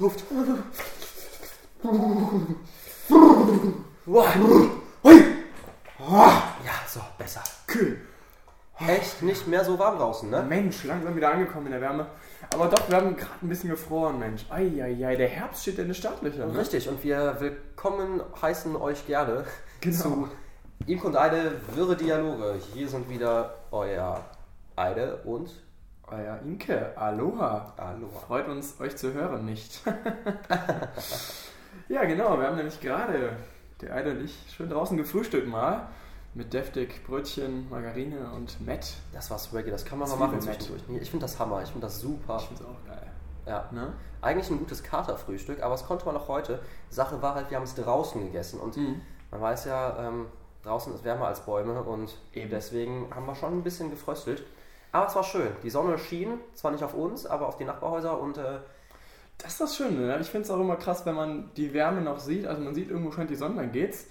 Luft. Ja, so, besser. Kühl. Echt nicht mehr so warm draußen, ne? Mensch, langsam wieder angekommen in der Wärme. Aber doch, wir haben gerade ein bisschen gefroren, Mensch. Eieiei, der Herbst steht in den Startlöchern. Ne? Richtig, und wir willkommen heißen euch gerne Genau. zu Imk und Eide Wirre Dialoge. Hier sind wieder euer Eide und Euer Imke, Aloha. Aloha. Freut uns, euch zu hören, nicht? ja, genau, wir haben nämlich gerade, der Eide und ich, schön draußen gefrühstückt mal. Mit deftig Brötchen, Margarine und Mett. Das war Swaggy, das kann man mal Zwiebeln machen zwischendurch. Ich finde das Hammer, ich finde das super. Ich finde es auch geil. Ja. Ne? Eigentlich ein gutes Katerfrühstück, aber das konnte man auch heute. Sache war halt, wir haben es draußen gegessen und Mhm. man weiß ja, ähm, draußen ist wärmer als Bäume und Eben. deswegen haben wir schon ein bisschen gefröstelt. Aber es war schön. Die Sonne schien, zwar nicht auf uns, aber auf die Nachbarhäuser und äh, Das ist das Schöne. Ne? Ich finde es auch immer krass, wenn man die Wärme noch sieht. Also man sieht, irgendwo scheint die Sonne, dann geht's.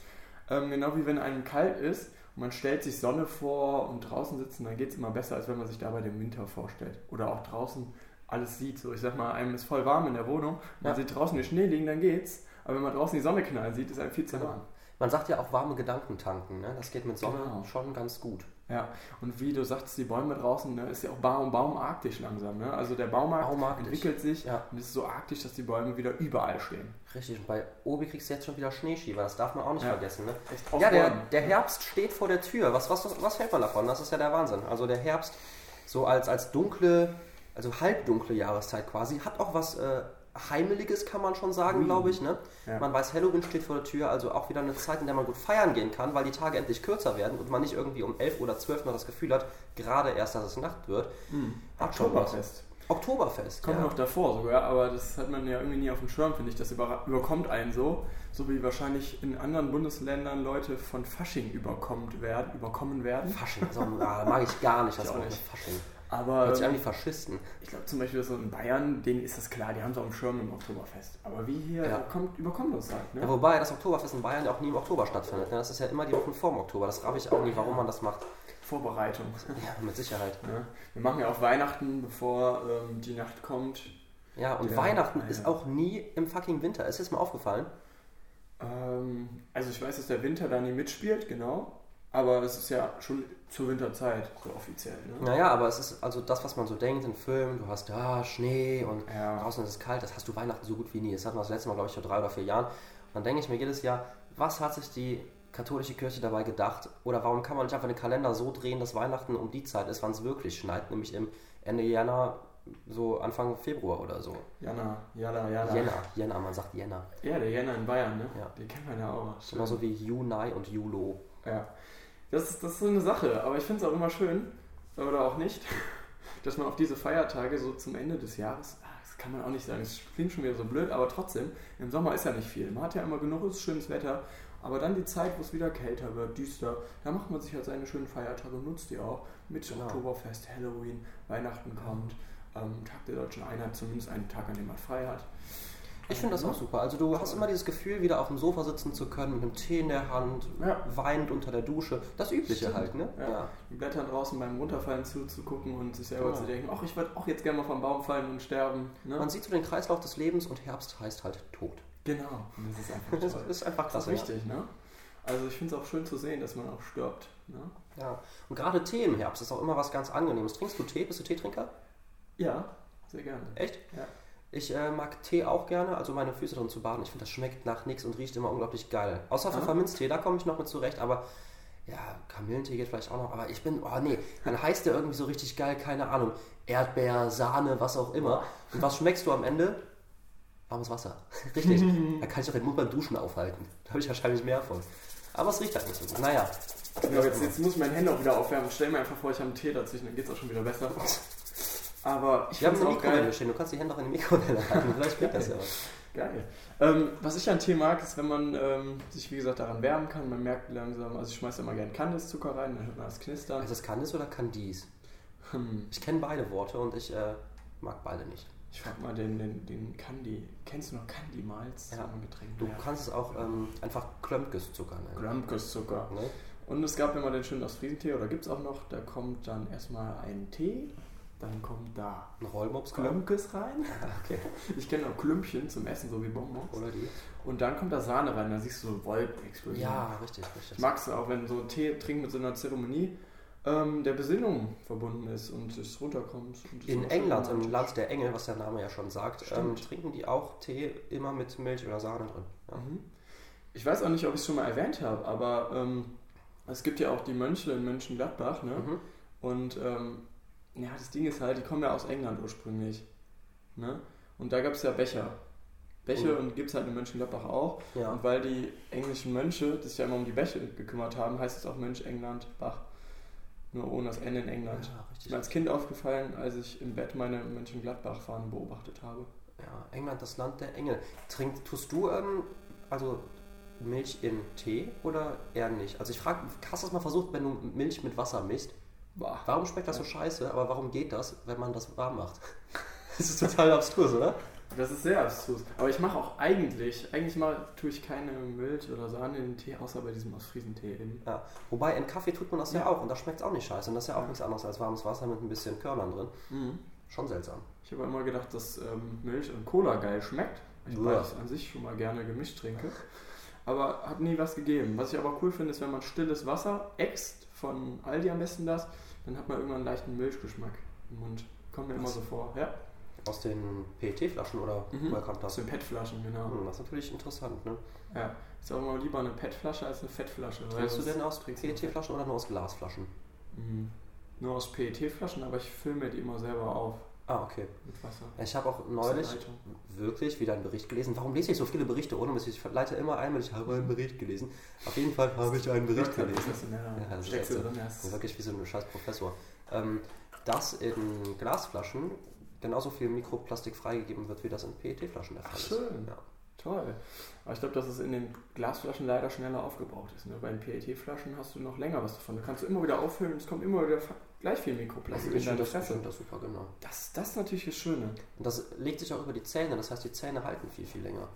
Ähm, genau wie wenn einem kalt ist und man stellt sich Sonne vor und draußen sitzen, dann geht es immer besser, als wenn man sich dabei den Winter vorstellt. Oder auch draußen alles sieht. So, ich sag mal, einem ist voll warm in der Wohnung, man Ja. sieht draußen den Schnee liegen, dann geht's. Aber wenn man draußen die Sonne knallen sieht, ist einem viel zu Genau. warm. man sagt ja auch warme Gedanken tanken. Ne? Das geht mit Sonne Genau. schon ganz gut. Ja, und wie du sagst, die Bäume draußen, ne, ist ja auch Baum, baumarktisch langsam. Ne? Also der Baumarkt Baumarktisch. entwickelt sich Ja. und ist so arktisch, dass die Bäume wieder überall stehen. Richtig, und bei Obi kriegst du jetzt schon wieder Schneeschieber, das darf man auch nicht Ja. vergessen. Ne? Ja, der, der Herbst steht vor der Tür. Was, was, was hält man davon? Das ist ja der Wahnsinn. Also der Herbst, so als, als dunkle, also halbdunkle Jahreszeit quasi, hat auch was äh, Heimeliges, kann man schon sagen, glaube ich. Ne? Ja. Man weiß, Halloween steht vor der Tür, also auch wieder eine Zeit, in der man gut feiern gehen kann, weil die Tage endlich kürzer werden und man nicht irgendwie um 11 oder 12 noch das Gefühl hat, gerade erst, dass es Nacht wird. Hat was. Oktoberfest. Oktoberfest. Kommt ja. noch davor sogar, aber das hat man ja irgendwie nie auf dem Schirm, finde ich. Das über, überkommt einen so, so wie wahrscheinlich in anderen Bundesländern Leute von Fasching überkommt werden, überkommen werden. Fasching, also, ah, mag ich gar nicht, das Wort nicht. Fasching. Aber Hört sich an ähm, wie Faschisten. ich glaube zum Beispiel so in Bayern, denen ist das klar, die haben es auf dem Schirm im Oktoberfest. Aber wie hier Ja. kommt, überkommt uns halt. Ne? Ja, wobei das Oktoberfest in Bayern ja auch nie im Oktober stattfindet. Ne? Das ist ja immer die Wochen vorm Oktober. Das raff ich auch nie, warum man das macht. Vorbereitung. Ja, mit Sicherheit. Ne? Wir machen ja auch Weihnachten, bevor ähm, die Nacht kommt. Ja, und Ja, Weihnachten ja. ist auch nie im fucking Winter. Ist es mal aufgefallen? Ähm, also ich weiß, dass der Winter da nie mitspielt, genau. Aber es ist ja schon zur Winterzeit, so offiziell. Ne? Naja, aber es ist also das, was man so denkt in Filmen. Du hast ja Schnee und Ja. draußen ist es kalt. Das hast du Weihnachten so gut wie nie. Das hatten wir das letzte Mal, glaube ich, vor drei oder vier Jahren. Und dann denke ich mir jedes Jahr, was hat sich die katholische Kirche dabei gedacht? Oder warum kann man nicht einfach den Kalender so drehen, dass Weihnachten um die Zeit ist, wann es wirklich schneit? Nämlich im Ende Januar, so Anfang Februar oder so. Jana, Jana, Jana. Jänner, Jänner, man sagt Jänner. Ja, der Jänner in Bayern, ne? Ja. Den kennt man ja auch. Genauso wie Juni und Julo. Ja. Das ist, das ist so eine Sache, aber ich finde es auch immer schön, oder auch nicht, dass man auf diese Feiertage so zum Ende des Jahres, ah, das kann man auch nicht sagen, es klingt schon wieder so blöd, aber trotzdem, im Sommer ist ja nicht viel. Man hat ja immer genug, ist schönes Wetter, aber dann die Zeit, wo es wieder kälter wird, düster, da macht man sich halt seine schönen Feiertage und nutzt die auch. Mit Genau. Oktoberfest, Halloween, Weihnachten kommt, ähm, Tag der Deutschen Einheit, zumindest einen Tag, an dem man frei hat. Ich finde das auch super. Also du hast immer dieses Gefühl, wieder auf dem Sofa sitzen zu können, mit einem Tee in der Hand, Ja. weinend unter der Dusche. Das Übliche Stimmt. halt, ne? Ja. Die Blätter draußen beim Runterfallen zuzugucken und sich selber Genau. zu denken, ach, ich würde auch jetzt gerne mal vom Baum fallen und sterben. Ne? Man sieht so den Kreislauf des Lebens und Herbst heißt halt Tod. genau. Und das ist einfach Das ist einfach Das ist wichtig, ne? Also ich finde es auch schön zu sehen, dass man auch stirbt. Ne? Ja. ja. Und gerade Tee im Herbst ist auch immer was ganz Angenehmes. Trinkst du Tee? Bist du Teetrinker? Ja, sehr gerne. Echt? Ja. Ich äh, mag Tee auch gerne, also meine Füße drin zu baden. Ich finde, das schmeckt nach nichts und riecht immer unglaublich geil. Außer. Pfefferminztee, da komme ich noch mit zurecht, aber ja, Kamillentee geht vielleicht auch noch. Aber ich bin, oh nee, dann heißt der irgendwie so richtig geil, keine Ahnung, Erdbeer, Sahne, was auch immer. Und was schmeckst du am Ende? Warmes Wasser. Richtig. da kann ich doch den Mund beim Duschen aufhalten. Da habe ich wahrscheinlich mehr von. Aber es riecht halt nicht so gut. Naja. Ja, jetzt, jetzt muss ich meine Hände auch wieder aufwärmen. Stell mir einfach vor, ich habe einen Tee dazwischen, dann geht es auch schon wieder besser. Aber ich finde eine es auch Mikrowelle geil. stehen. Du kannst die Hände auch in die Mikrowelle halten. Vielleicht schmeckt das ja was. Geil. Ähm, was ich an Tee mag, ist, wenn man ähm, sich, wie gesagt, daran wärmen kann. Man merkt langsam, also ich schmeiße immer gerne Kandiszucker rein, dann hört man das Knistern. Ist das Candice oder Candice? Hm. Ich kenne beide Worte und ich äh, mag beide nicht. Ich frag mal den, den, den Candy. Kennst du noch Candy Malz? Ja. Getränk. Du kannst es auch ähm, einfach Klömpkes-Zucker nennen. Grandkusszucker. Ne? Und es gab immer den schönen Ostfriesentee, oder gibt es auch noch, da kommt dann erstmal ein Tee dann kommt da Ein Rollmops Klömpkes rein. Ah, okay. Ich kenne auch Klümpchen zum Essen, so wie Bonbons. Oder die? Und dann kommt da Sahne rein, da siehst du so Wolken explodieren. Ja, richtig, richtig. Ich mag es auch, wenn so Tee trinken mit so einer Zeremonie ähm, der Besinnung verbunden ist und es runterkommt. Und es In England, im romantisch. Land der Engel, was der Name ja schon sagt, ähm, trinken die auch Tee immer mit Milch oder Sahne drin. Ja. Mhm. Ich weiß auch nicht, ob ich es schon mal erwähnt habe, aber ähm, es gibt ja auch die Mönche in Mönchengladbach, ne? Mhm. Und ähm, ja, das Ding ist halt, die kommen ja aus England ursprünglich. Ne? Und da gab es ja Becher. Becher Oh. und gibt es halt in Mönchengladbach auch. Ja. Und weil die englischen Mönche sich ja immer um die Bäche gekümmert haben, heißt es auch Mönch England Bach. Nur ohne das N in England. Ja, Ist richtig. mir als Kind aufgefallen, als ich im Bett meine Mönchengladbach-Fahnen beobachtet habe. Ja, England, das Land der Engel. Trink, tust du ähm, also Milch in Tee oder eher nicht? Also ich frage, hast du das mal versucht, wenn du Milch mit Wasser mischst? Boah. Warum schmeckt das so scheiße, aber warum geht das, wenn man das warm macht? Das ist total abstrus, oder? Das ist sehr abstrus. Aber ich mache auch eigentlich, eigentlich mal tue ich keine Milch oder Sahne in den Tee, außer bei diesem Ostfriesentee eben. Ja. Wobei in Kaffee tut man das ja, Ja. auch und da schmeckt es auch nicht scheiße. Und das ist ja auch Ja. nichts anderes als warmes Wasser mit ein bisschen Körnern drin. Schon seltsam. Ich habe immer gedacht, dass ähm, Milch und Cola geil schmeckt. Ich beides an sich schon mal gerne gemischt trinke. Aber hat nie was gegeben. Was ich aber cool finde, ist, wenn man stilles Wasser äxt, von Aldi am besten das, dann hat man irgendwann einen leichten Milchgeschmack im Mund. Kommt mir immer Was? so vor. Ja, Aus den PET-Flaschen oder Mhm. woher kommt aus das? den PET-Flaschen, genau. Hm, das ist natürlich interessant, ne? Ja, ist auch immer lieber eine PET-Flasche als eine Fettflasche. Trinkst du denn aus PET-Flaschen oder nur aus Glasflaschen? Mhm. Nur aus PET-Flaschen, aber ich fülle mir die immer selber auf Ah, okay. mit Wasser. Ich habe auch neulich wirklich wieder einen Bericht gelesen. Warum lese ich so viele Berichte ohne Mist? Ich leite immer ein, wenn ich habe einen Bericht gelesen. Auf jeden Fall habe ich einen Bericht gelesen. Ja, das ist so. Das wirklich wie so ein scheiß Professor. Ähm, dass in Glasflaschen genauso viel Mikroplastik freigegeben wird, wie das in PET-Flaschen der Fall Ach, ist. schön. Ja. Toll. Aber ich glaube, dass es in den Glasflaschen leider schneller aufgebraucht ist. Ne? Bei den PET-Flaschen hast du noch länger was davon. Da kannst du immer wieder auffüllen es kommt immer wieder gleich viel Mikroplastik in Ich finde deine das, ich Fresse. find das super, genau. Das, das ist natürlich das Schöne. Und das legt sich auch über die Zähne, das heißt, die Zähne halten viel, viel länger.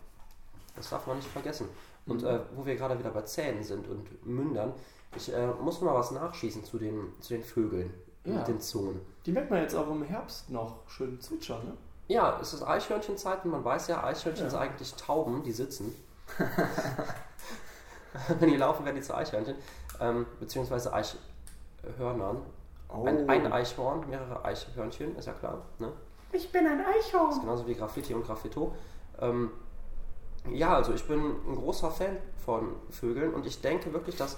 Das darf man nicht vergessen. Und Mhm. äh, wo wir gerade wieder bei Zähnen sind und Mündern, ich äh, muss mal was nachschießen zu den, zu den Vögeln Ja. mit den Zungen. Die merkt man jetzt auch im Herbst noch schön zwitschern. Ne? Ja, es ist Eichhörnchenzeit und man weiß ja, Eichhörnchen Ja. sind eigentlich Tauben, die sitzen. Wenn die laufen, werden die zu Eichhörnchen. Ähm, beziehungsweise Eichhörnern. Oh. Ein, ein Eichhorn, mehrere Eichhörnchen, ist ja klar. Ne? ich bin ein Das ist Eichhorn. genauso wie Graffiti und Graffito. Ähm, ja, also ich bin ein großer Fan von Vögeln und ich denke wirklich, dass,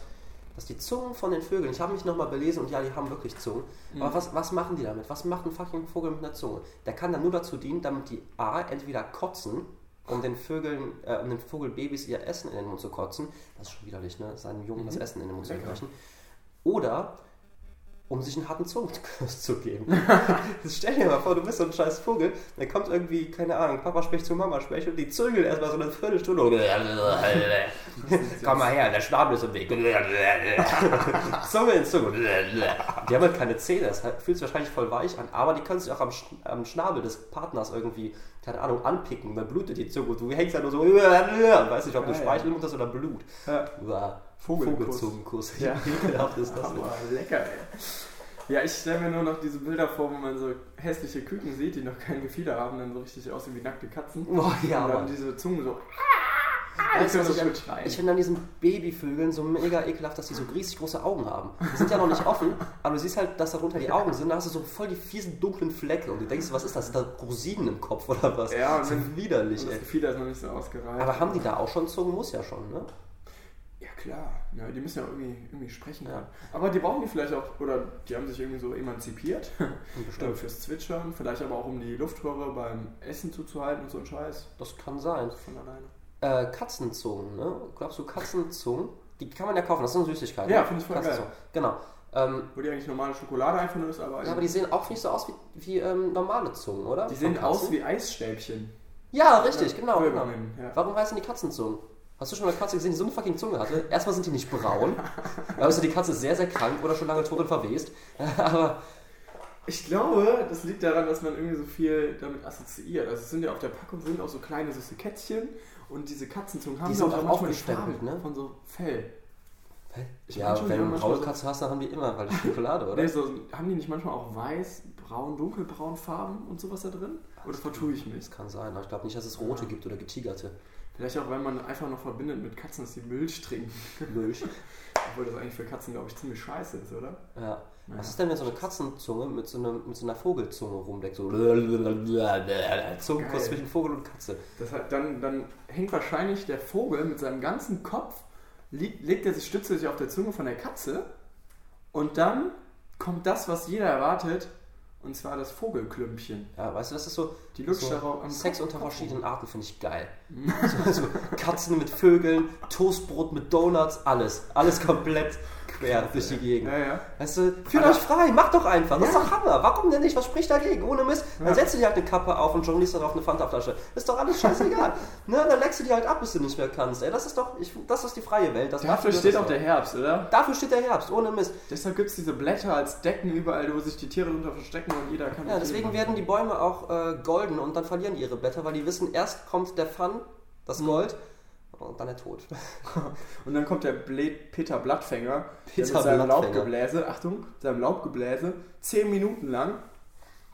dass die Zungen von den Vögeln, ich habe mich nochmal belesen und ja, die haben wirklich Zungen. Mhm. Aber was, was machen die damit? Was macht ein fucking Vogel mit einer Zunge? Der kann dann nur dazu dienen, damit die A entweder kotzen, um den Vögeln, äh, um den Vogelbabys ihr Essen in den Mund zu kotzen. Das ist schon widerlich, ne? Seinen Jungen das Mhm. Essen in den Mund zu brechen. Oder um sich einen harten Zungenkuss zu geben. Stell dir mal vor, du bist so ein scheiß Vogel, der kommt irgendwie, keine Ahnung, Papa spricht zu Mama spricht und die zügeln erstmal so eine Viertelstunde. Komm mal her, der Schnabel ist im Weg. Zunge in Zunge. Die haben halt keine Zähne, das fühlt sich wahrscheinlich voll weich an, aber die können sich auch am, Sch am Schnabel des Partners irgendwie, keine Ahnung, anpicken, dann blutet die Zunge und du hängst da nur so und weißt nicht, ob du Ja, ja. Speichel Mund hast oder Blut. Ja. Vogelzungenkuss. Ja. Wie ekelhaft ist das? Aber lecker, ey. Ja, ich stelle mir nur noch diese Bilder vor, wo man so hässliche Küken sieht, die noch kein Gefieder haben, dann so richtig aussehen wie nackte Katzen. Oh, ja, und dann diese Zungen so. Weißt du, was so ich, ich finde an diesen Babyvögeln so mega ekelhaft, dass die so riesig große Augen haben. Die sind ja noch nicht offen, aber du siehst halt, dass darunter die Augen sind, da hast du so voll die fiesen dunklen Flecke und du denkst, was ist das? Sind da Rosinen im Kopf oder was? Ja, und das ist widerlich, Und das. Gefieder ist noch nicht so ausgereift. Aber haben die da auch schon Zungen? Muss ja schon, ne? Ja, klar. Ja, die müssen ja irgendwie, irgendwie sprechen Ja. Aber die brauchen die vielleicht auch, oder die haben sich irgendwie so emanzipiert. Bestimmt. Äh, fürs Zwitschern, vielleicht aber auch um die Luftröhre beim Essen zuzuhalten und so ein Scheiß. Das kann sein. Von alleine. Äh, Katzenzungen, ne? Glaubst du, Katzenzungen? Die kann man ja kaufen, das sind Süßigkeiten. Ja, ne? finde ich voll Katzenzungen. Genau. Ähm, Wo die eigentlich normale Schokolade einfach nur ist, aber, ja, aber die sehen auch nicht so aus wie, wie ähm, normale Zungen, oder? die Von sehen aus wie Eisstäbchen. Ja, richtig, Ja, genau. genau. Ja. Warum heißen die Katzenzungen? Hast du schon mal eine Katze gesehen, die so eine fucking Zunge hatte? Erstmal sind die nicht braun. Also die Katze ist sehr, sehr krank oder schon lange tot und verwest. Aber Ich glaube, das liegt daran, dass man irgendwie so viel damit assoziiert. Also es sind ja auf der Packung sind auch so kleine süße Kätzchen und diese Katzenzungen haben Die sind auch aufgestempelt, ne? Von so Fell. Ich ja, wenn du manchmal braune Katze hast, dann haben die immer, weil die Schokolade, oder? Nee, so, haben die nicht manchmal auch weiß, braun, dunkelbraun Farben und sowas da drin? Oder vertue ich mich? Das kann sein, aber ich glaube nicht, dass es rote Ja. gibt oder getigerte. Vielleicht auch, weil man einfach noch verbindet mit Katzen, dass die Milch trinken. Milch. Obwohl das eigentlich für Katzen, glaube ich, ziemlich scheiße ist, oder? Ja. Naja. Was ist denn, wenn so eine Katzenzunge mit so, einer- mit so einer Vogelzunge rumleckt? So Zungenkurs Geil. zwischen Vogel und Katze. Das hat, dann, dann hängt wahrscheinlich der Vogel mit seinem ganzen Kopf, liegt, legt er sich, stützt er sich auf der Zunge von der Katze und dann kommt das, was jeder erwartet, und zwar das Vogelklümpchen. Ja, weißt du, das ist so, Die lutscht so Sex unter verschiedenen. Arten finde ich geil. so, so Katzen mit Vögeln, Toastbrot mit Donuts, alles. Alles komplett quer durch die Gegend. Ja, ja. Weißt du, fühlt euch frei, macht doch einfach. Das ist doch Hammer. Warum denn nicht? Was spricht dagegen? Ohne Mist. Dann setzt du dir halt eine Kappe auf und jonglierst darauf eine Fanta-Flasche. Ist doch alles scheißegal. ne? Dann leckst du die halt ab, bis du nicht mehr kannst. Ey, das ist doch, ich, das ist die freie Welt. Das Dafür steht auch der Herbst, oder? Dafür steht der Herbst, ohne Mist. Deshalb gibt es diese Blätter als Decken überall, wo sich die Tiere drunter verstecken und jeder kann. Ja, deswegen werden die Bäume auch äh, golden und dann verlieren ihre Blätter, weil die wissen, erst kommt der Fun, das Mhm. Und dann der Tod. Und dann kommt der Blät Peter Blattfänger, Peter mit seinem. Laubgebläse, Achtung, seinem Laubgebläse, 10 Minuten lang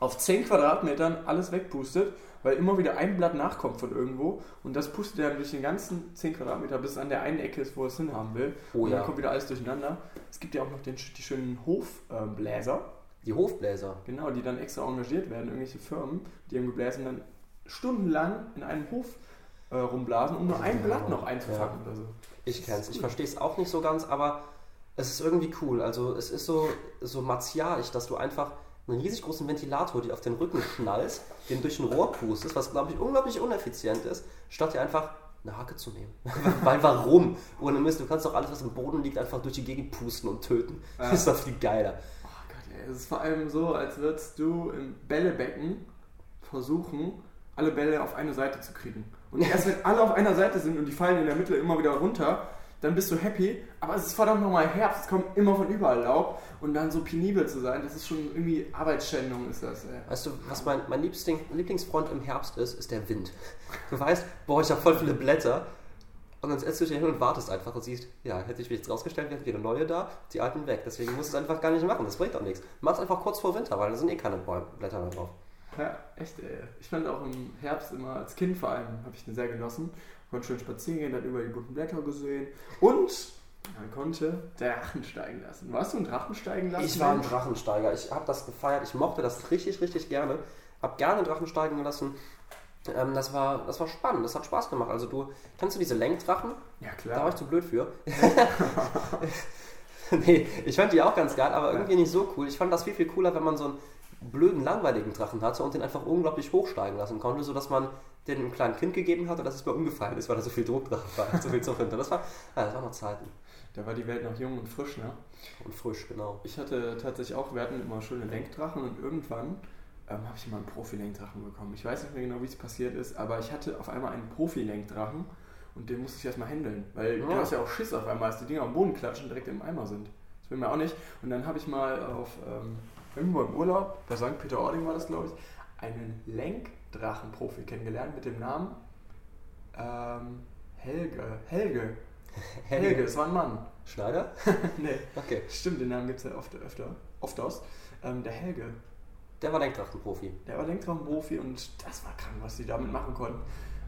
auf 10 Quadratmetern alles wegpustet, weil immer wieder ein Blatt nachkommt von irgendwo und das pustet er dann durch den ganzen 10 Quadratmeter, bis es an der einen Ecke ist, wo er es hinhaben will. Oh und ja. dann kommt wieder alles durcheinander. Es gibt ja auch noch den, die schönen Hofbläser, Die Hofbläser. genau, die dann extra engagiert werden, irgendwelche Firmen, die im Gebläsen dann stundenlang in einem Hof äh, rumblasen, um nur ein Ja, Blatt noch ja. einzufangen oder so. Ich kenn's. Ich verstehe es auch nicht so ganz, aber es ist irgendwie cool. Also es ist so, so martialisch, dass du einfach einen riesig großen Ventilator dir auf den Rücken schnallst, den durch ein Rohr pustest, was glaube ich unglaublich uneffizient ist, statt dir einfach eine Hacke zu nehmen. Weil warum? Ohne Mist, du kannst doch alles, was im Boden liegt, einfach durch die Gegend pusten und töten. Ja. Das ist doch viel geiler. Oh Gott, ey, es ist vor allem so, als würdest du im Bällebecken versuchen, alle Bälle auf eine Seite zu kriegen. Und erst wenn alle auf einer Seite sind und die fallen in der Mitte immer wieder runter, dann bist du happy. Aber es ist verdammt nochmal Herbst, es kommt immer von überall Laub. Und dann so penibel zu sein, das ist schon irgendwie Arbeitsschändung, ist das. Ey. Weißt du, was mein, mein Liebsting, Lieblingsfreund im Herbst ist, ist der Wind. Du weißt, boah, ich habe voll viele Blätter. Und dann setzt du dich hin und wartest einfach und siehst, ja, hätte ich mich jetzt rausgestellt, wären wieder neue da, die alten weg. Deswegen musst du es einfach gar nicht machen, das bringt auch nichts. Mach es einfach kurz vor Winter, weil da sind eh keine Blätter mehr drauf. Ja, echt, ey. Ich fand auch im Herbst immer, als Kind vor allem, habe ich den sehr genossen. Konnte schön spazieren gehen, hat über die bunten Blätter gesehen. Und man konnte Drachen steigen lassen. Warst du ein Drachen steigen lassen? Ich war ein Drachensteiger, ich habe das gefeiert, ich mochte das richtig, richtig gerne. Hab gerne Drachen steigen lassen. Ähm, das, war, das war spannend, das hat Spaß gemacht. Also du, kennst du diese Lenkdrachen? Ja, Da klar. war ich zu blöd für. nee, ich fand die auch ganz geil, aber irgendwie nicht so cool. Ich fand das viel, viel cooler, wenn man so einen blöden, langweiligen Drachen hatte und den einfach unglaublich hochsteigen lassen konnte, sodass man den einem kleinen Kind gegeben hat und dass es mir umgefallen ist, weil da so viel Druck drauf war, so viel Zug hinter. Das war, ja, das waren noch Zeiten. Da war die Welt noch jung und frisch, ne? Und frisch, genau. Ich hatte tatsächlich auch, wir hatten immer schöne Lenkdrachen und irgendwann ähm, habe ich mal einen Profi-Lenkdrachen bekommen. Ich weiß nicht mehr genau, wie es passiert ist, aber ich hatte auf einmal einen Profi-Lenkdrachen und den musste ich erstmal handeln, weil Ja. du hast ja auch Schiss auf einmal, dass die Dinger am Boden klatschen und direkt im Eimer sind. Das will man auch nicht. Und dann habe ich mal auf ähm, irgendwo im Urlaub, bei St. Peter-Ording war das, glaube ich, einen Lenkdrachen-Profi kennengelernt mit dem Namen ähm, Helge. Helge. Helge, es war ein Mann. Schneider? nee. Okay. Stimmt, den Namen gibt es ja oft, öfter, oft aus. Ähm, der Helge, Der war Lenkdrachenprofi. der war Lenktraumprofi und das war krank, was die damit machen konnten.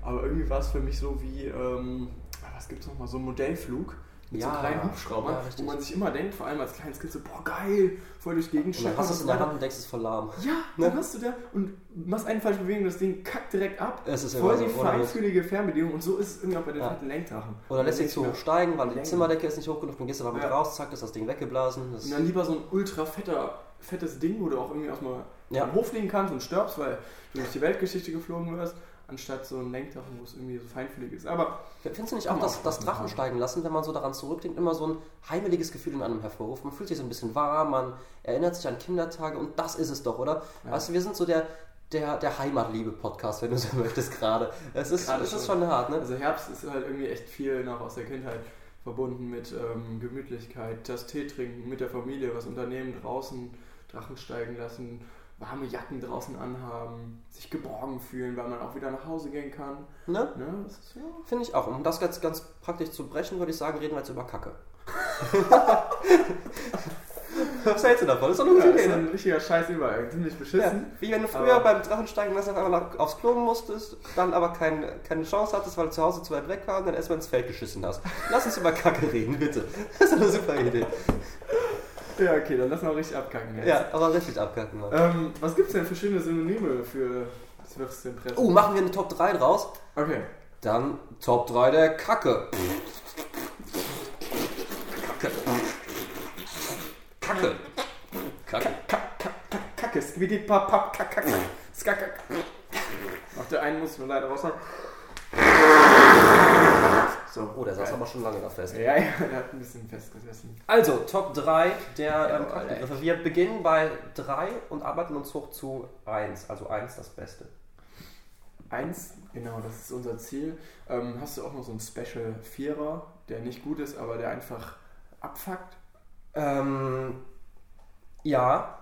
Aber irgendwie war es für mich so wie, ähm, was gibt es nochmal, so ein Modellflug mit so Ja, kleinen Hubschraubern, ja, wo man sich immer denkt, vor allem als kleines Kind so, boah geil, voll durch Gegend Und dann hast du es in der so Hand und denkst, es ist voll lahm. Ja, Ne? dann hast du da und machst eine falsche Bewegung, das Ding kackt direkt ab. Es ist voll die so, feinfühlige Fernbedienung und so ist es irgendwie auch bei den Ja. fetten Lenkdrachen. Oder lässt dich dann zu hoch steigen, weil die Längen. Zimmerdecke ist nicht hoch genug, dann gehst du damit Ja. raus, zack, ist das Ding weggeblasen. Das Und dann lieber so ein ultra fetter, fettes Ding, wo du auch irgendwie erstmal Ja. am Hof fliegen kannst und stirbst, weil du durch die Weltgeschichte geflogen wirst, anstatt so ein Lenkdrachen, wo es irgendwie so feinfühlig ist. Aber Findest du nicht auch, dass das Drachen steigen lassen, wenn man so daran zurückdenkt, immer so ein heimeliges Gefühl in einem hervorruft? Man fühlt sich so ein bisschen warm, man erinnert sich an Kindertage und das ist es doch, oder? Ja. Weißt du, wir sind so der, der, der Heimatliebe-Podcast, wenn du so möchtest, gerade. Es ist, Gerade es ist schon. schon hart, ne? also Herbst ist halt irgendwie echt viel noch aus der Kindheit verbunden mit ähm, Gemütlichkeit, das Tee trinken, mit der Familie, was unternehmen, draußen Drachen steigen lassen, warme Jacken draußen anhaben, sich geborgen fühlen, weil man auch wieder nach Hause gehen kann. ne? Ne? Das ist, ja. Finde ich auch. Um das jetzt ganz praktisch zu brechen, würde ich sagen, reden wir jetzt über Kacke. Was hältst du davon? Das ist doch eine Ja, gute das ist Idee. ein richtiger Scheiß überall. Ziemlich Ja, beschissen. wie wenn du früher Aber- beim Drachensteigen auf einmal aufs Klo musstest, dann aber kein, keine Chance hattest, weil du zu Hause zu weit weg war und dann erstmal ins Feld geschissen hast. Lass uns über Kacke reden, bitte. Das ist eine super Idee. Ja, okay, dann lass mal richtig abkacken. Jetzt. Ja, aber richtig abkacken, Mann. Ähm, was gibt's denn für schöne Synonyme für das Würstchenpresse? Oh, machen wir eine Top 3 draus? Okay. Dann Top 3 der Kacke. Kacke. Kacke. Kacke. Kacke, skibidi pap pap kack kack skakak. Auf der einen muss ich mir leider raushauen. So. Oh, der saß geil. aber schon lange da fest. Ja, ja, der hat ein bisschen festgesessen. Also, Top 3 der ähm, Jawohl, Kackbegriffe. Wir beginnen bei 3 und arbeiten uns hoch zu 1. Also 1 das Beste. Eins, genau, das ist unser Ziel. Ähm, hast du auch noch so einen Special Vierer, der nicht gut ist, aber der einfach abfuckt? Ähm, ja.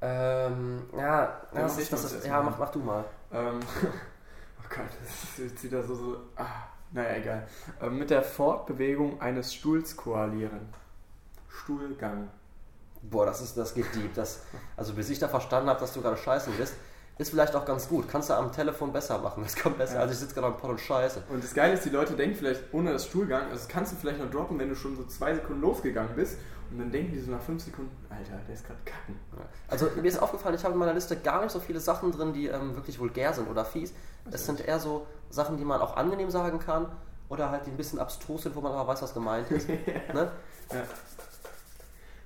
Ähm, ja, Dann das ist, das ist, ja mach, mach du mal. Ähm, oh Gott, das jetzt wieder so, so ah, naja, egal. Ähm, mit der Fortbewegung eines Stuhls koalieren. Stuhlgang. Boah, das ist, das geht deep. Das, also bis ich da verstanden habe, dass du gerade scheißen bist, ist vielleicht auch ganz gut. Kannst du am Telefon besser machen. Das kommt besser. Ja. Also ich sitze gerade am Pott und scheiße. Und das Geile ist, die Leute denken vielleicht ohne das Stuhlgang, also das kannst du vielleicht noch droppen, wenn du schon so zwei Sekunden losgegangen bist. Und dann denken die so nach fünf Sekunden, Alter, der ist gerade kacken. Also mir ist aufgefallen, ich habe in meiner Liste gar nicht so viele Sachen drin, die ähm, wirklich vulgär sind oder fies. Es sind eher so Sachen, die man auch angenehm sagen kann oder halt die ein bisschen abstrus sind, wo man aber weiß, was gemeint ist. ne? Ja.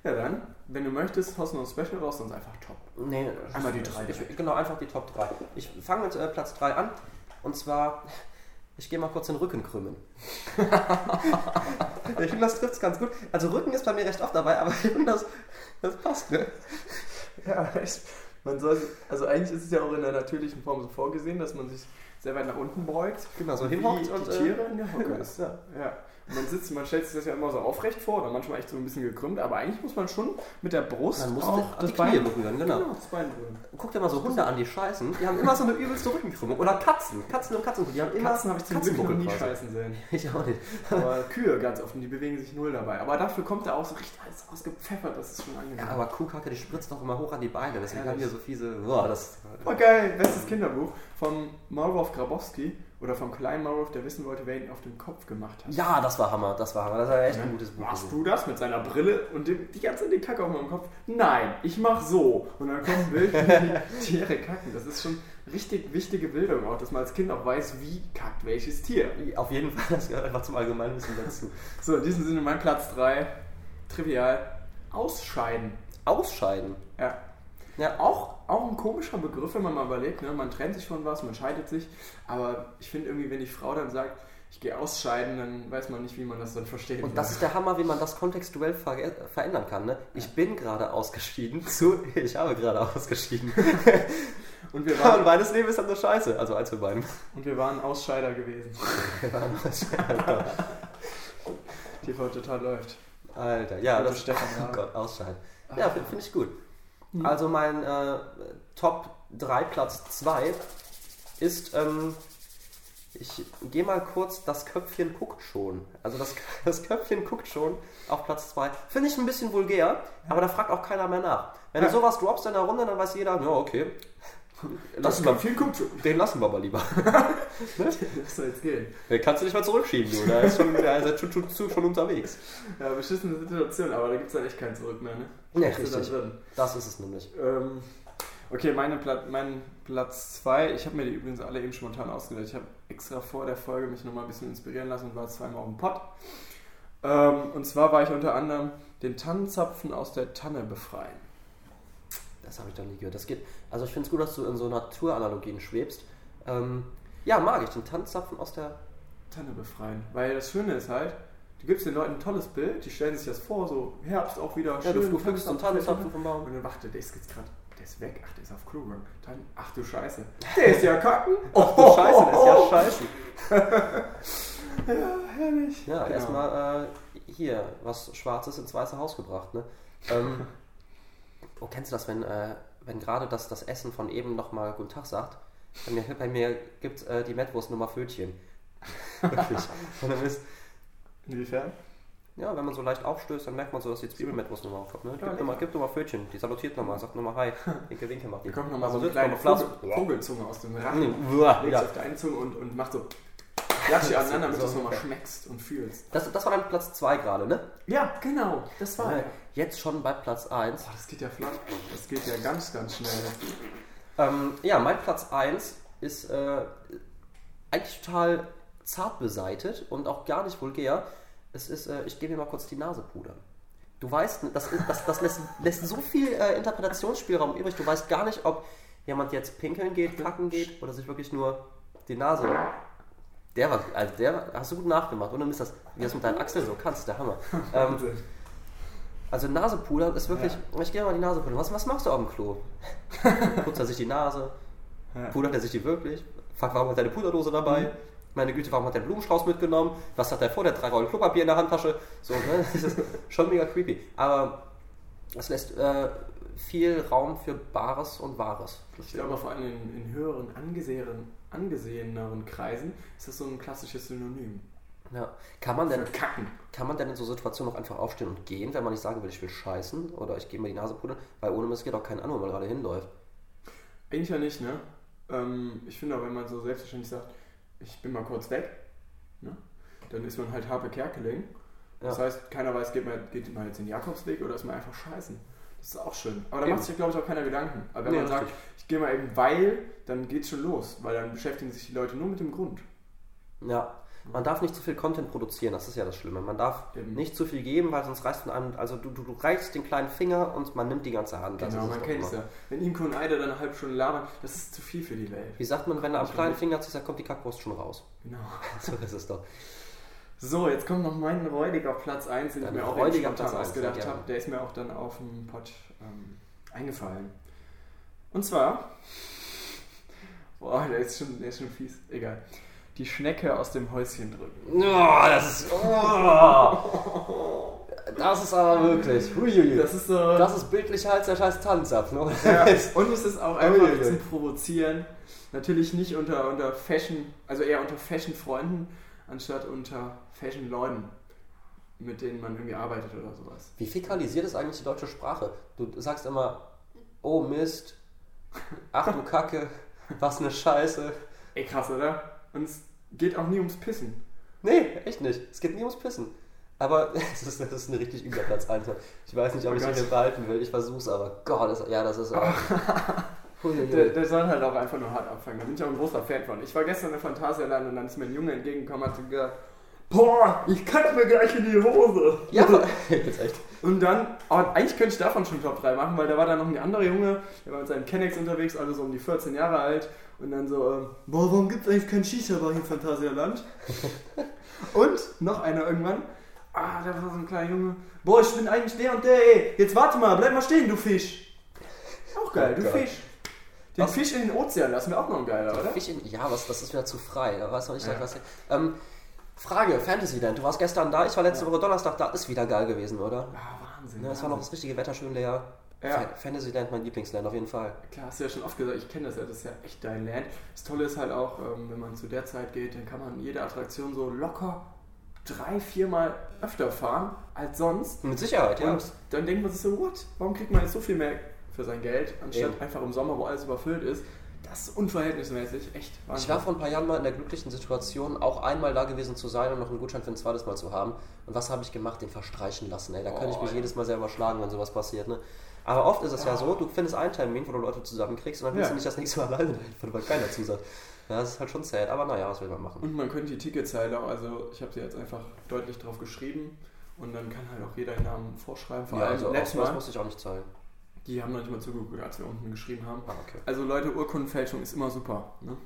ja, dann, wenn du möchtest, haust du noch ein Special raus, sonst einfach top. Nee, Einmal die drei Ich, genau, einfach die Top 3. Ich fange mit äh, Platz 3 an. Und zwar, ich gehe mal kurz den Rücken krümmen. ich finde, das trifft es ganz gut. Also Rücken ist bei mir recht oft dabei, aber ich finde, das, das passt, ne? Ja, echt. Man soll, also eigentlich ist es ja auch in der natürlichen Form so vorgesehen, dass man sich sehr weit nach unten beugt. Genau, so hinhockt die und... Tiere in der Hocke äh, ist. ja. Ja. Man sitzt, man stellt sich das ja immer so aufrecht vor oder manchmal echt so ein bisschen gekrümmt, aber eigentlich muss man schon mit der Brust Man muss auch die, die Knie berühren, genau. Genau, das Bein berühren. Guck dir mal so Hunde an, die scheißen. Die haben immer so eine übelste Rückenkrümmung. Oder Katzen. Katzen und Katzen. Die haben immer Katzen habe ich zum Glück noch nie scheißen sehen. Ich auch nicht. Aber Kühe ganz oft und die bewegen sich null dabei. Aber dafür kommt da auch so richtig alles ausgepfeffert, das ist schon angenehm. Ja, aber Kuhkacke, die spritzt doch immer hoch an die Beine. Deswegen Ja, haben wir das- so fiese... Boah, das... Geil, bestes Kinderbuch vom Maulwurf Grabowski oder vom kleinen Maulwurf, der wissen wollte, wer ihn auf den Kopf gemacht hat. Ja, das war Hammer. Das war Hammer. Das war echt ein gutes Buch. Machst du das mit seiner Brille und dem, die ganze Zeit die Kacke auf meinem Kopf? Nein, ich mach so. Und dann kommt Bild, wie die Tiere kacken. Das ist schon richtig wichtige Bildung auch, dass man als Kind auch weiß, wie kackt welches Tier. Auf jeden Fall, das gehört einfach zum Allgemeinwissen dazu. So, in diesem Sinne mein Platz 3. Trivial. Ausscheiden. Ausscheiden. Ja. Ja. Auch, auch ein komischer Begriff, wenn man mal überlegt. Ne? Man trennt sich von was, man scheidet sich. Aber ich finde irgendwie, wenn die Frau dann sagt, ich gehe ausscheiden, dann weiß man nicht, wie man das dann versteht. Und das ist der Hammer, wie man das kontextuell ver verändern kann. Ne? Ich bin gerade ausgeschieden zu ich habe gerade ausgeschieden. und, wir und waren, beides Leben ist dann nur scheiße. Also eins von beiden. und wir waren Ausscheider gewesen. TV total läuft. Alter, ja, Gute das Stefan Oh. Gott, ausscheiden. Ja, finde find ich gut. Hm. Also mein äh, Top 3 Platz 2 ist, ähm, ich gehe mal kurz, das Köpfchen guckt schon. Also das, das Köpfchen guckt schon auf Platz 2. Finde ich ein bisschen vulgär, aber da fragt auch keiner mehr nach. Wenn Ja. du sowas droppst in der Runde, dann weiß jeder, ja, okay. Lassen wir, viel schon. den lassen wir mal lieber. Das soll jetzt gehen. Den kannst du nicht mal zurückschieben, du. Da ist schon, der ist schon, schon, schon, schon unterwegs. Ja, beschissene Situation, aber da gibt es dann echt kein Zurück mehr, ne? Du richtig. da. Das ist es nämlich. Ähm, okay, meine Pla mein Platz 2, ich habe mir die übrigens alle eben spontan ausgedacht. Ich habe extra vor der Folge mich nochmal ein bisschen inspirieren lassen und war zweimal auf dem Pott. Ähm, und zwar war ich unter anderem den Tannenzapfen aus der Tanne befreien. Das habe ich doch nie gehört. Das geht. Also ich finde es gut, dass du in so Naturanalogien schwebst. Ähm, ja, mag ich den Tanzzapfen aus der. Tanne befreien. Weil das Schöne ist halt, du gibst den Leuten ein tolles Bild, die stellen sich das vor, so Herbst auch wieder Ja, schön. du pflückst einen Tanzzapfen vom Baum. Und dann warte, der ist jetzt gerade, der ist weg, ach, der ist auf Klo gegangen. Dann, ach du Scheiße, der ist ja kacken. Oh, du Scheiße, das ist ja scheiße. Ja, herrlich. Ja, Genau. erstmal äh, hier was Schwarzes ins Weiße Haus gebracht. Ne? Ähm, oh, kennst du das, wenn, äh, wenn gerade das, das Essen von eben nochmal Guten Tag sagt? Bei mir, bei mir gibt äh, die Mettwurst Nummer Fötchen. Wirklich. Und dann ist, Inwiefern? Ja, wenn man so leicht aufstößt, dann merkt man so, dass die Zwiebelmetwurst nochmal aufkommt. Ne? Ja, Gib, lecker. nochmal, gib nochmal Pfötchen, die salutiert nochmal, sagt nochmal Hi, winke, winke macht die. Da kommt nochmal so Also eine sitzt kleine Vogel. Vogelzunge aus dem Rachen. uah, Legst ja. auf deine Zunge und, und macht so. Klatsch die aneinander, damit du es So. nochmal schmeckst und fühlst. Das, das war dann Platz 2 gerade, ne? Ja, genau. Das war er. Jetzt schon bei Platz 1. Boah, das geht ja flott. Das geht ja ganz, ganz schnell. Ähm, ja, mein Platz 1 ist äh, eigentlich total zart beseitet und auch gar nicht vulgär. Es ist, äh, ich gebe mir mal kurz die Nase pudern. Du weißt, das, ist- das, das lässt, lässt so viel äh, Interpretationsspielraum übrig. Du weißt gar nicht, ob jemand jetzt pinkeln geht, kacken geht oder sich wirklich nur die Nase. Der war, also der hast du gut nachgemacht. Ohne Mist, das, wie das mit deinen Achseln so kannst, der Hammer. Ähm, also Nasepudern ist wirklich, ich gehe mal die Nase pudern. Was, was machst du auf dem Klo? Putzt er sich die Nase? Ja. Pudert er sich die wirklich? Fuck, warum hat er eine Puderdose dabei? Mhm. Meine Güte, warum hat er einen Blumenstrauß mitgenommen? Was hat er vor? Der hat drei Rollen Klopapier in der Handtasche. So, ne? Das ist schon mega creepy. Aber es lässt äh, viel Raum für Bares und Wahres. Ich glaube, vor allem in, in höheren, angesehenen, angeseheneren Kreisen ist das so ein klassisches Synonym. Ja. Kann man denn Kacken. Kann man denn in so Situationen auch einfach aufstehen und gehen, wenn man nicht sagen will, ich will scheißen oder ich gehe mir die Nase pudern? Weil ohne Mist geht auch kein an, wo man gerade hinläuft. Eigentlich ja nicht, ne? Ähm, ich finde auch, wenn man so selbstverständlich sagt, ich bin mal kurz weg, ne? dann ist man halt Harpe Kerkeling. Das Ja. heißt, keiner weiß, geht man, geht man jetzt den Jakobsweg oder ist man einfach scheißen. Das ist auch schön. Aber da macht sich, glaube ich, auch keiner Gedanken. Aber wenn Nee, man sagt, richtig. ich gehe mal eben weil, dann geht's schon los. Weil dann beschäftigen sich die Leute nur mit dem Grund. Ja, man darf nicht zu viel Content produzieren, das ist ja das Schlimme. Man darf Eben. nicht zu viel geben, weil sonst reißt man einem, also du, du, du reichst den kleinen Finger und man nimmt die ganze Hand. Das Genau, ist man kennt es ja. Wenn Imko und Eide dann eine halbe Stunde labern, das ist zu viel für die Welt. Wie sagt man, wenn du am kleinen Finger ziehst, dann kommt die Kackwurst schon raus. Genau. So ist es doch. So, jetzt kommt noch mein räudiger Platz 1, den ich mir auch räudiger Platz ausgedacht gerne. habe. Der ist mir auch dann auf dem Pod ähm, eingefallen. Und zwar, boah, der ist, schon, der ist schon fies, egal. Die Schnecke aus dem Häuschen drücken. Oh, das ist. Oh, das ist aber wirklich. Huiuiui. Das ist so. Das ist bildlicher als der scheiß Tanzapf. Ne? ja, und es ist auch einfach Uiuiui. zum Provozieren. Natürlich nicht unter, unter Fashion, also eher unter Fashion-Freunden, anstatt unter Fashion-Leuten, mit denen man irgendwie arbeitet oder sowas. Wie fäkalisiert ist eigentlich die deutsche Sprache? Du sagst immer, oh Mist, ach du Kacke, was eine Scheiße. Ey, krass, oder? Und es geht auch nie ums Pissen. Nee, echt nicht. Es geht nie ums Pissen. Aber das ist, das ist ein richtig übler Platz 1. Ich weiß nicht, ob Oh ich hier behalten will. Ich versuch's aber. Gott, das, ja, das ist. Huiuiui. Der, der soll halt auch einfach nur hart abfangen. Da bin ich auch ein großer Fan von. Ich war gestern in Phantasialand und dann ist mir ein Junge entgegengekommen und hat gesagt, boah, ich kacke mir gleich in die Hose. ja, jetzt echt. Und dann, aber eigentlich könnte ich davon schon Top 3 machen, weil da war dann noch ein anderer Junge, der war mit seinem Kennex unterwegs, also so um die 14 Jahre alt. Und dann so, ähm, boah, warum gibt es eigentlich kein Shisha-Bar hier in Phantasialand? und noch einer irgendwann, ah, da war so ein kleiner Junge, boah, ich bin eigentlich der und der, ey, jetzt warte mal, bleib mal stehen, du Fisch. Auch geil, Oh du Gott. Fisch. Den Was? Fisch in den Ozean lassen wir auch noch ein geiler, oder? Fisch in, ja, was, das ist wieder zu frei. Weiß man nicht, Ja. was. Ähm, Frage: Fantasyland. Du warst gestern da, ich war letzte Woche Donnerstag da. Ist wieder geil gewesen, oder? Ah, Wahnsinn. Ne, es war noch das richtige Wetter, schön leer. Ja. Fan- Fantasyland, mein Lieblingsland, auf jeden Fall. Klar, hast du ja schon oft gesagt, ich kenne das ja, das ist ja echt dein Land. Das Tolle ist halt auch, ähm, wenn man zu der Zeit geht, dann kann man jede Attraktion so locker drei, viermal öfter fahren als sonst. Mit Sicherheit, ja. Und dann denkt man sich so, what? Warum kriegt man jetzt so viel mehr für sein Geld, anstatt Eben. einfach im Sommer, wo alles überfüllt ist? Das ist unverhältnismäßig, echt Wahnsinn. Ich war vor ein paar Jahren mal in der glücklichen Situation, auch einmal da gewesen zu sein und noch einen Gutschein für ein zweites Mal zu haben. Und was habe ich gemacht? Den verstreichen lassen, ey. Da könnte ich Oh, mich ja. jedes Mal selber schlagen, wenn sowas passiert, ne? Aber oft ist es ja Ah. so, du findest einen Termin, wo du Leute zusammenkriegst und dann willst Ja. du nicht das nächste Mal alleine dahin weil keiner zusagt. Ja, das ist halt schon sad, aber naja, was will man machen? Und man könnte die Ticketzeile, auch- also ich habe sie jetzt einfach deutlich drauf geschrieben und dann kann halt auch jeder den Namen vorschreiben. Vor Ja, allem also letztes das Mal, muss ich auch nicht zahlen. Die haben noch nicht mal zugeguckt, als wir unten geschrieben haben. Ah, okay. Also Leute, Urkundenfälschung ist immer super. Ne?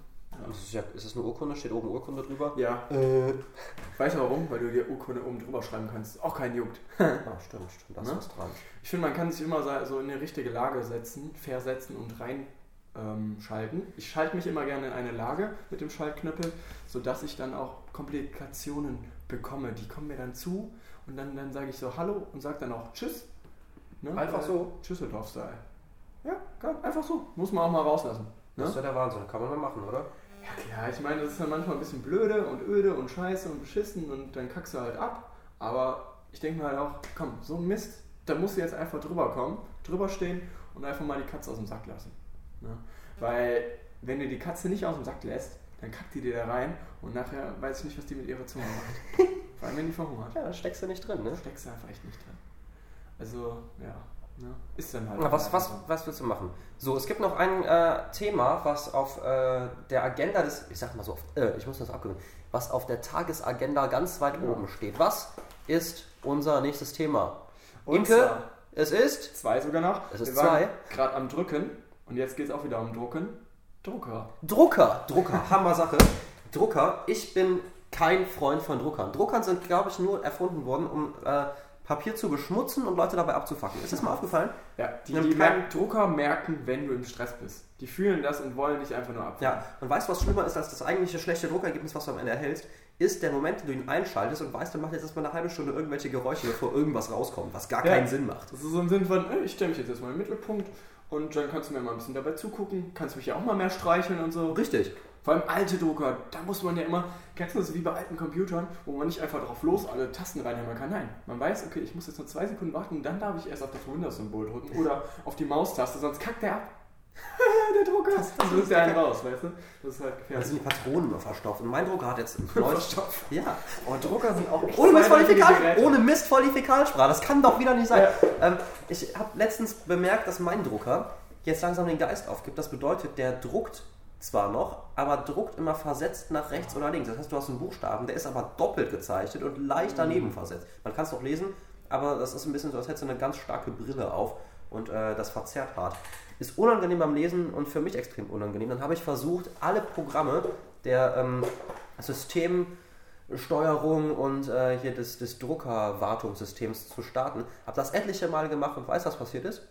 Das ist, ja, ist es eine Urkunde? Steht oben Urkunde drüber? Ja, Äh. weißt du warum? Weil du dir Urkunde oben drüber schreiben kannst. Auch kein juckt. Ah, stimmt, stimmt, da ist Ne? was dran. Ich finde, man kann sich immer so- so in eine richtige Lage setzen, versetzen und rein ähm, schalten. Ich schalte mich immer gerne in eine Lage mit dem Schaltknüppel, sodass ich dann auch Komplikationen bekomme. Die kommen mir dann zu und dann, dann sage ich so Hallo und sage dann auch Tschüss. Ne? Einfach so? Schüsseldorf-Style. Ja, kann, einfach so. Muss man auch mal rauslassen. Ne? Das ist ja der Wahnsinn, kann man mal machen, oder? Ja klar, ich meine, das ist dann manchmal ein bisschen blöde und öde und scheiße und beschissen und dann kackst du halt ab. Aber ich denke mir halt auch, komm, so ein Mist, da musst du jetzt einfach drüber kommen, drüber stehen und einfach mal die Katze aus dem Sack lassen. Ne? Weil, wenn du die Katze nicht aus dem Sack lässt, dann kackt die dir da rein und nachher weiß ich nicht, was die mit ihrer Zunge macht. Vor allem, wenn die verhungert. Ja, da steckst du nicht drin, ne? Da steckst du einfach echt nicht drin. Also, ja. Ne? Ist dann halt. Na, was, was, was willst du machen? So, es gibt noch ein äh, Thema, was auf äh, der Agenda des, ich sag mal so, auf, äh, ich muss das abgewöhnen, was auf der Tagesagenda ganz weit Ja. oben steht. Was ist unser nächstes Thema? Und Inke, zwar es ist zwei sogar noch. Es ist Wir zwei. Gerade am Drücken und jetzt geht es auch wieder um Drucken. Drucker. Drucker. Drucker, Hammer Sache. Drucker, ich bin kein Freund von Druckern. Druckern sind, glaube ich, nur erfunden worden, um äh, Papier zu beschmutzen und Leute dabei abzufacken. Ist das mal aufgefallen? Ja, die, die merken, Drucker merken, wenn du im Stress bist. Die fühlen das und wollen dich einfach nur abfangen. Ja, und weißt du, was schlimmer ist als das eigentliche schlechte Druckergebnis, was du am Ende erhältst, ist der Moment, wenn du ihn einschaltest und weißt, du machst jetzt erstmal eine halbe Stunde irgendwelche Geräusche, bevor irgendwas rauskommt, was gar Ja. keinen Sinn macht. Das ist so im Sinn von, ey, ich stelle mich jetzt erstmal im Mittelpunkt und dann kannst du mir mal ein bisschen dabei zugucken, kannst mich ja auch mal mehr streicheln und so. Richtig. Vor allem alte Drucker, da muss man ja immer, kennst du das wie bei alten Computern, wo man nicht einfach drauf los alle Tasten reinhämmern kann? Nein, man weiß, okay, ich muss jetzt nur zwei Sekunden warten und dann darf ich erst auf das Windows-Symbol drücken oder auf die Maustaste, sonst kackt der ab. der Drucker, das ist ja einen raus, weißt du? Das ist halt Da gefährlich. sind die Patronen immer verstopft. Und mein Drucker hat jetzt ein neues. Verstopft. ja. Oh, Drucker sind auch Ohne Mist voll Fäkal, ohne Mist voll die Fäkalsprache. Das kann doch wieder nicht sein. Ja. Ähm, ich habe letztens bemerkt, dass mein Drucker jetzt langsam den Geist aufgibt. Das bedeutet, der druckt zwar noch, aber druckt immer versetzt nach rechts oder links. Das heißt, du hast einen Buchstaben, der ist aber doppelt gezeichnet und leicht daneben versetzt. Man kann es noch lesen, aber das ist ein bisschen so, als hättest du eine ganz starke Brille auf und äh, das verzerrt hart. Ist unangenehm beim Lesen und für mich extrem unangenehm. Dann habe ich versucht, alle Programme der ähm, Systemsteuerung und äh, hier des, des Druckerwartungssystems zu starten. Habe das etliche Mal gemacht und weiß, was passiert ist?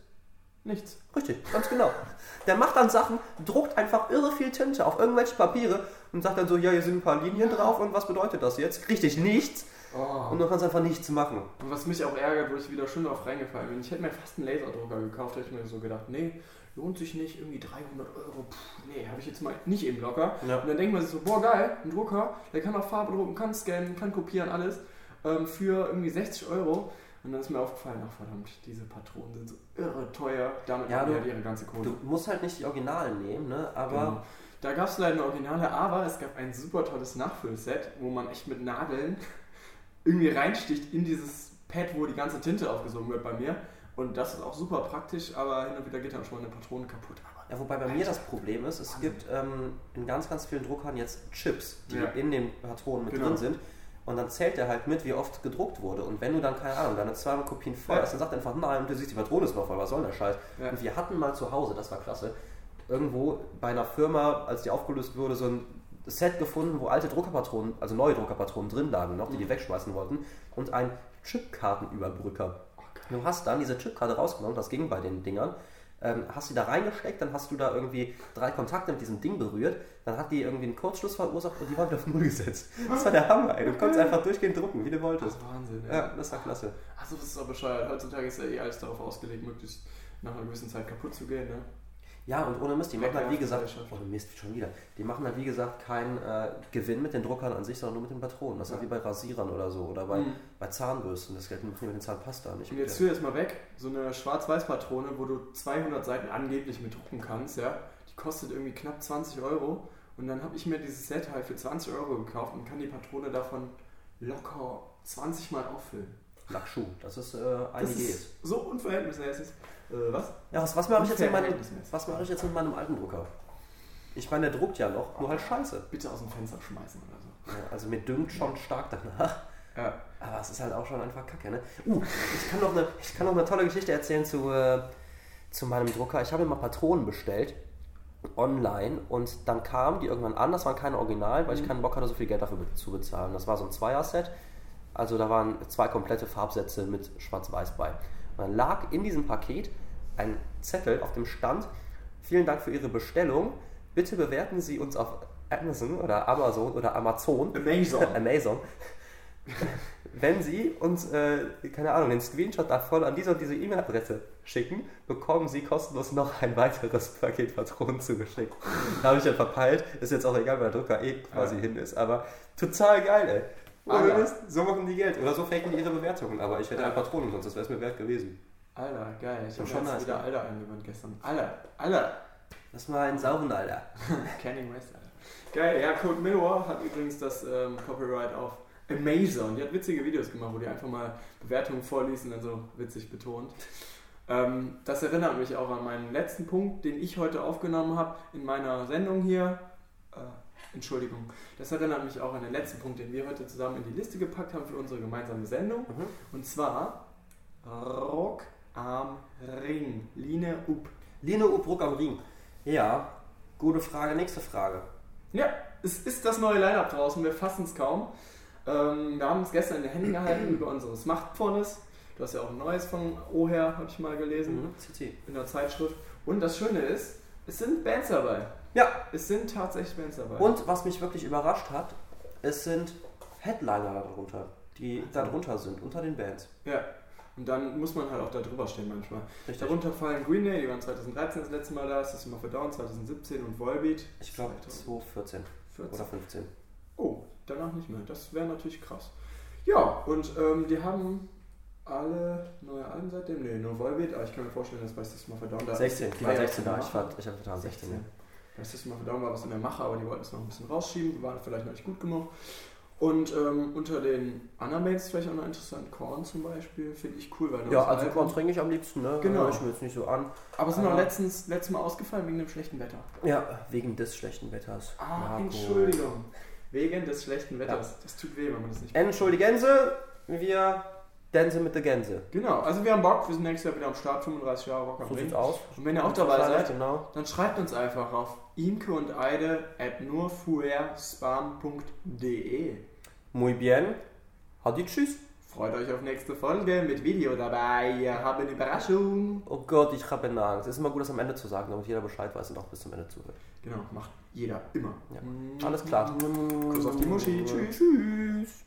Nichts. Richtig, ganz genau. Der macht dann Sachen, druckt einfach irre viel Tinte auf irgendwelche Papiere und sagt dann so, ja, hier sind ein paar Linien drauf und was bedeutet das jetzt? Richtig, nichts. Oh. Und du kannst einfach nichts machen. Und was mich auch ärgert, wo ich wieder schon drauf reingefallen bin, ich hätte mir fast einen Laserdrucker gekauft, hätte ich mir so gedacht, nee, lohnt sich nicht, irgendwie 300 Euro, pff, nee, habe ich jetzt mal nicht eben locker. Ja. Und dann denkt man sich so, boah geil, ein Drucker, der kann auch Farbe drucken, kann scannen, kann kopieren, alles, ähm, für irgendwie 60 Euro. Und dann ist mir aufgefallen, ach verdammt, diese Patronen sind so irre teuer, damit Ja, machen die halt ihre ganze Kohle. Du musst halt nicht die Originalen nehmen, ne? aber Genau. Da gab es leider eine Originale, aber es gab ein super tolles Nachfüllset, wo man echt mit Nadeln irgendwie reinsticht in dieses Pad, wo die ganze Tinte aufgesogen wird bei mir. Und das ist auch super praktisch, aber hin und wieder geht dann schon mal eine Patrone kaputt. Aber Ja, wobei bei mir das Problem ist, es Wahnsinn. gibt ähm, in ganz, ganz vielen Druckern jetzt Chips, die Ja. in den Patronen mit Genau. drin sind. Und dann zählt der halt mit, wie oft gedruckt wurde. Und wenn du dann, keine Ahnung, deine zweimal Kopien voll Ja. hast, dann sagt er einfach, nein, du siehst, die Patrone ist noch voll, was soll denn der Scheiß? Ja. Und wir hatten mal zu Hause, das war klasse, irgendwo bei einer Firma, als die aufgelöst wurde, so ein Set gefunden, wo alte Druckerpatronen, also neue Druckerpatronen drin lagen noch, die Mhm. die wegschmeißen wollten. Und ein Chipkartenüberbrücker. Du hast dann diese Chipkarte rausgenommen, das ging bei den Dingern, ähm, hast die da reingesteckt, dann hast du da irgendwie drei Kontakte mit diesem Ding berührt, dann hat die irgendwie einen Kurzschluss verursacht und die waren wieder auf Null gesetzt. Das war der Hammer, ey. Du konntest einfach durchgehend drucken, wie du das wolltest. ist Wahnsinn. Ja, das war klasse. Also das ist auch bescheuert. Heutzutage ist ja eh alles darauf ausgelegt, möglichst nach einer gewissen Zeit kaputt zu gehen. Ne? Ja, und ohne Mist, die machen halt wie gesagt, ohne Mist schon wieder, die machen halt wie gesagt keinen äh, Gewinn mit den Druckern an sich, sondern nur mit den Patronen. Das ist Ja. halt wie bei Rasierern oder so oder bei, Mhm. bei Zahnbürsten, das Geld mit den Zahnpasta. Nicht Und jetzt führ jetzt mal weg, so eine Schwarz-Weiß-Patrone, wo du 200 Seiten angeblich mit drucken kannst, ja, die kostet irgendwie knapp 20 Euro. Und dann habe ich mir dieses Set halt für 20 Euro gekauft und kann die Patrone davon locker 20 Mal auffüllen. Lackschuh, das ist äh, Das eine Idee. ist so unverhältnismäßig. Äh, was? Ja, was, was mache ich, jetzt mit meinem- Unverhältnismäßig. was mache ich jetzt mit meinem alten Drucker? Ich meine, der druckt ja noch, nur halt scheiße. Bitte aus dem Fenster schmeißen oder so. Ja, also mir düngt schon stark danach. Ja. Aber es ist halt auch schon einfach kacke, ne? Uh, ich kann noch eine, ich kann noch eine tolle Geschichte erzählen zu, äh, zu meinem Drucker. Ich habe mir mal Patronen bestellt online und dann kamen die irgendwann an. Das waren keine Original, weil ich Mhm. keinen Bock hatte, so viel Geld dafür zu bezahlen. Das war so ein Zweier-Set. Also da waren zwei komplette Farbsätze mit Schwarz-Weiß bei. Und dann lag in diesem Paket ein Zettel, auf dem stand, vielen Dank für Ihre Bestellung. Bitte bewerten Sie uns auf Amazon oder Amazon oder Amazon Amazing. Amazon. Wenn Sie uns, äh, keine Ahnung, den Screenshot da voll an diese und diese E-Mail-Adresse schicken, bekommen Sie kostenlos noch ein weiteres Paket Patronen zugeschickt. Da habe ich ja verpeilt. Ist jetzt auch egal, weil der Drucker eh quasi Ja. hin ist. Aber total geil, ey. Alter. Ohne Mist, so machen die Geld. Oder so faken die ihre Bewertungen. Aber ich hätte Ja. ein Patron sonst, das wäre es mir wert gewesen. Alter, geil. Ich habe Schon nice, wieder ne? Alter eingewöhnt gestern. Alter, Alter. Das war ein Sauren, Alter. Canning West, Alter. Geil, ja, Code Mirror hat übrigens das ähm, Copyright auf Amazon. Die hat witzige Videos gemacht, wo die einfach mal Bewertungen vorliest und dann so witzig betont. Ähm, das erinnert mich auch an meinen letzten Punkt, den ich heute aufgenommen habe in meiner Sendung hier. Äh, Entschuldigung. Das erinnert mich auch an den letzten Punkt, den wir heute zusammen in die Liste gepackt haben für unsere gemeinsame Sendung. Mhm. Und zwar Rock am Ring. Line Up. Lino Ubruck am Ring. Ja, gute Frage. Nächste Frage. Ja, es ist das neue Line-Up draußen, wir fassen es kaum. Ähm, wir haben es gestern in den Händen gehalten über unsere Smartphones. Du hast ja auch ein neues von Oher, habe ich mal gelesen, Mhm. CC. in der Zeitschrift. Und das Schöne ist, es sind Bands dabei. Ja. Es sind tatsächlich Bands dabei. Und was mich wirklich überrascht hat, es sind Headliner darunter, die also. darunter sind, unter den Bands. Ja. Und dann muss man halt auch da drüber stehen manchmal. Richtig. Darunter fallen Green Day, die waren 2013 das letzte Mal da, System of a Down 2017 und Volbeat. Ich glaube 2014 14. oder 15. Oh, danach nicht mehr. Das wäre natürlich krass. Ja, und ähm, die haben alle neue Alben seitdem? Nee, nur Volbeat, aber ich kann mir vorstellen, dass bei System of a Down da 16, die waren 16 da, ich war, ich habe getan 16. 16 das ist mal Down war was in der Mache, aber die wollten es noch ein bisschen rausschieben, die waren vielleicht noch nicht gut genug. Und ähm, unter den anderen Bands vielleicht auch noch interessant, Korn zum Beispiel, finde ich cool. Weil ja, also Korn trinke ich am liebsten, ne? Genau. Ich mir jetzt nicht so an. Aber sind auch letztens, letztes Mal ausgefallen wegen dem schlechten Wetter. Ja, wegen des schlechten Wetters. Ah, Marco. Entschuldigung. Wegen des schlechten Wetters. Ja. Das tut weh, wenn man das nicht Entschuldigense, wir dancen mit der Gänse. Genau, also wir haben Bock, wir sind nächstes Jahr wieder am Start, 35 Jahre Rock am so aus. Und wenn ihr auch dabei seid, genau. dann schreibt uns einfach auf imke und eide at nurfuerspam.de. Muy bien. Hadi tschüss. Freut euch auf nächste Folge mit Video dabei. Wir haben eine Überraschung. Oh Gott, ich habe Angst. Es ist immer gut, das am Ende zu sagen, damit jeder Bescheid weiß und auch bis zum Ende zuhört. Genau, macht jeder immer. Ja. Alles klar. Kuss auf die Muschi. Tschüss. Tschüss.